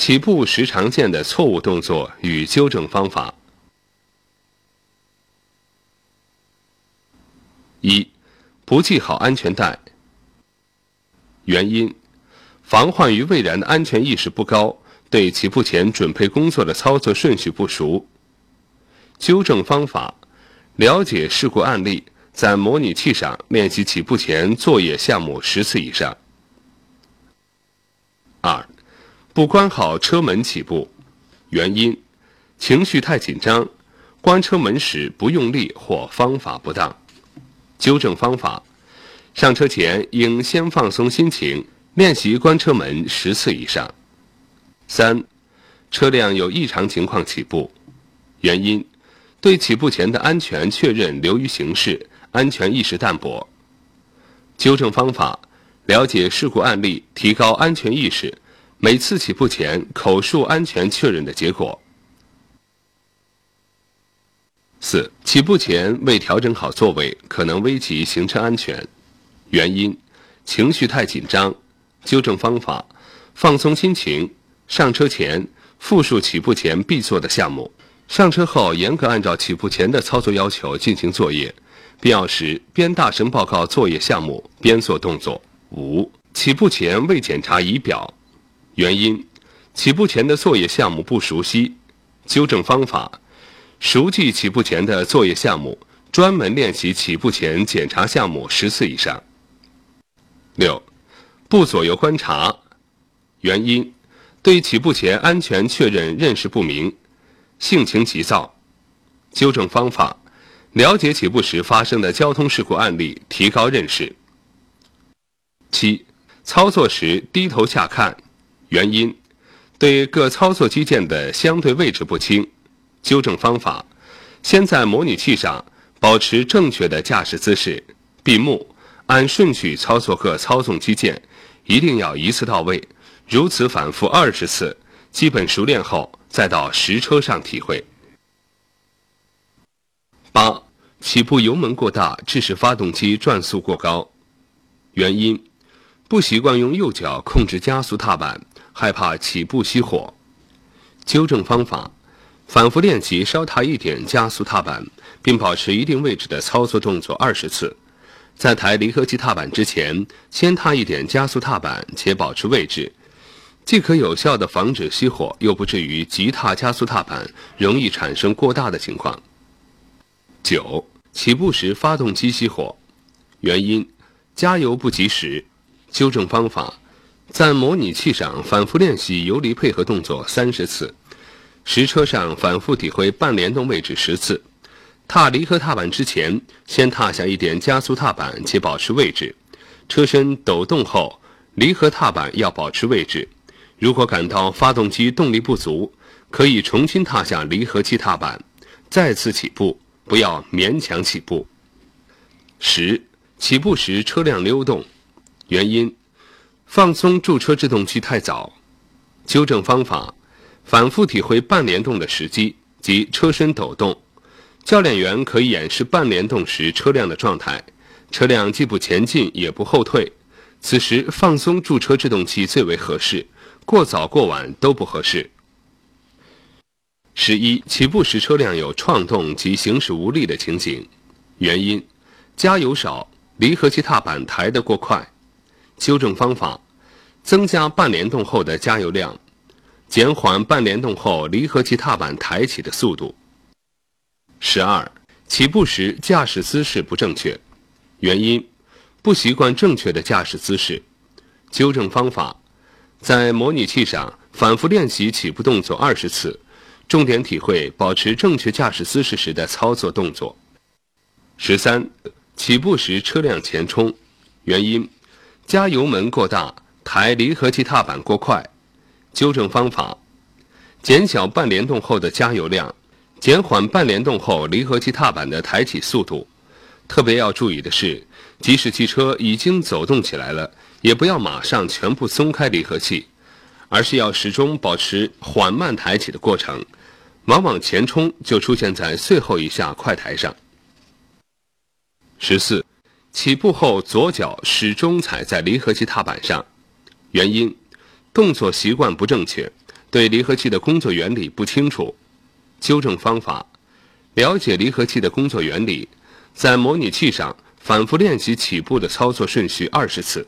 起步时常见的错误动作与纠正方法。一、不系好安全带。原因：防患于未然的安全意识不高，对起步前准备工作的操作顺序不熟。纠正方法：了解事故案例，在模拟器上练习起步前作业项目十次以上。二、不关好车门起步。原因：情绪太紧张，关车门时不用力或方法不当。纠正方法：上车前应先放松心情，练习关车门十次以上。三、车辆有异常情况起步，原因：对起步前的安全确认流于形式，安全意识淡薄。纠正方法：了解事故案例，提高安全意识，每次起步前口述安全确认的结果。四、起步前未调整好座位，可能危及行车安全。原因：情绪太紧张。纠正方法：放松心情。上车前复述起步前必做的项目，上车后严格按照起步前的操作要求进行作业，必要时边大声报告作业项目边做动作。五、起步前未检查仪表。原因：起步前的作业项目不熟悉。纠正方法。熟记起步前的作业项目，专门练习起步前检查项目十次以上。六，不左右观察，原因，对起步前安全确认认识不明，性情急躁。纠正方法，了解起步时发生的交通事故案例，提高认识。七，操作时低头下看，原因，对各操作机件的相对位置不清。纠正方法：先在模拟器上保持正确的驾驶姿势，闭目，按顺序操作各操纵机件，一定要一次到位。如此反复二十次，基本熟练后，再到实车上体会。八、起步油门过大，致使发动机转速过高。原因：不习惯用右脚控制加速踏板，害怕起步熄火。纠正方法。反复练习稍踏一点加速踏板，并保持一定位置的操作动作二十次。在抬离合器踏板之前，先踏一点加速踏板，且保持位置，既可有效的防止熄火，又不至于急踏加速踏板容易产生过大的情况。九、起步时发动机熄火，原因：加油不及时。纠正方法：在模拟器上反复练习游离配合动作三十次。实车上反复体会半联动位置十次，踏离合踏板之前，先踏下一点加速踏板，且保持位置。车身抖动后，离合踏板要保持位置。如果感到发动机动力不足，可以重新踏下离合器踏板，再次起步，不要勉强起步。十、起步时车辆溜动，原因：放松驻车制动器太早。纠正方法。反复体会半联动的时机及车身抖动，教练员可以演示半联动时车辆的状态，车辆既不前进也不后退，此时放松驻车制动器最为合适，过早过晚都不合适。十一，起步时车辆有创动及行驶无力的情形，原因：加油少，离合器踏板抬得过快。纠正方法：增加半联动后的加油量。减缓半联动后离合器踏板抬起的速度。十二，起步时驾驶姿势不正确，原因：不习惯正确的驾驶姿势。纠正方法：在模拟器上反复练习起步动作二十次，重点体会保持正确驾驶姿势时的操作动作。十三，起步时车辆前冲，原因：加油门过大，抬离合器踏板过快。纠正方法：减小半联动后的加油量，减缓半联动后离合器踏板的抬起速度。特别要注意的是，即使汽车已经走动起来了，也不要马上全部松开离合器，而是要始终保持缓慢抬起的过程。往往前冲就出现在最后一下快抬上。十四，起步后左脚始终踩在离合器踏板上，原因。动作习惯不正确，对离合器的工作原理不清楚。纠正方法：了解离合器的工作原理，在模拟器上反复练习起步的操作顺序二十次。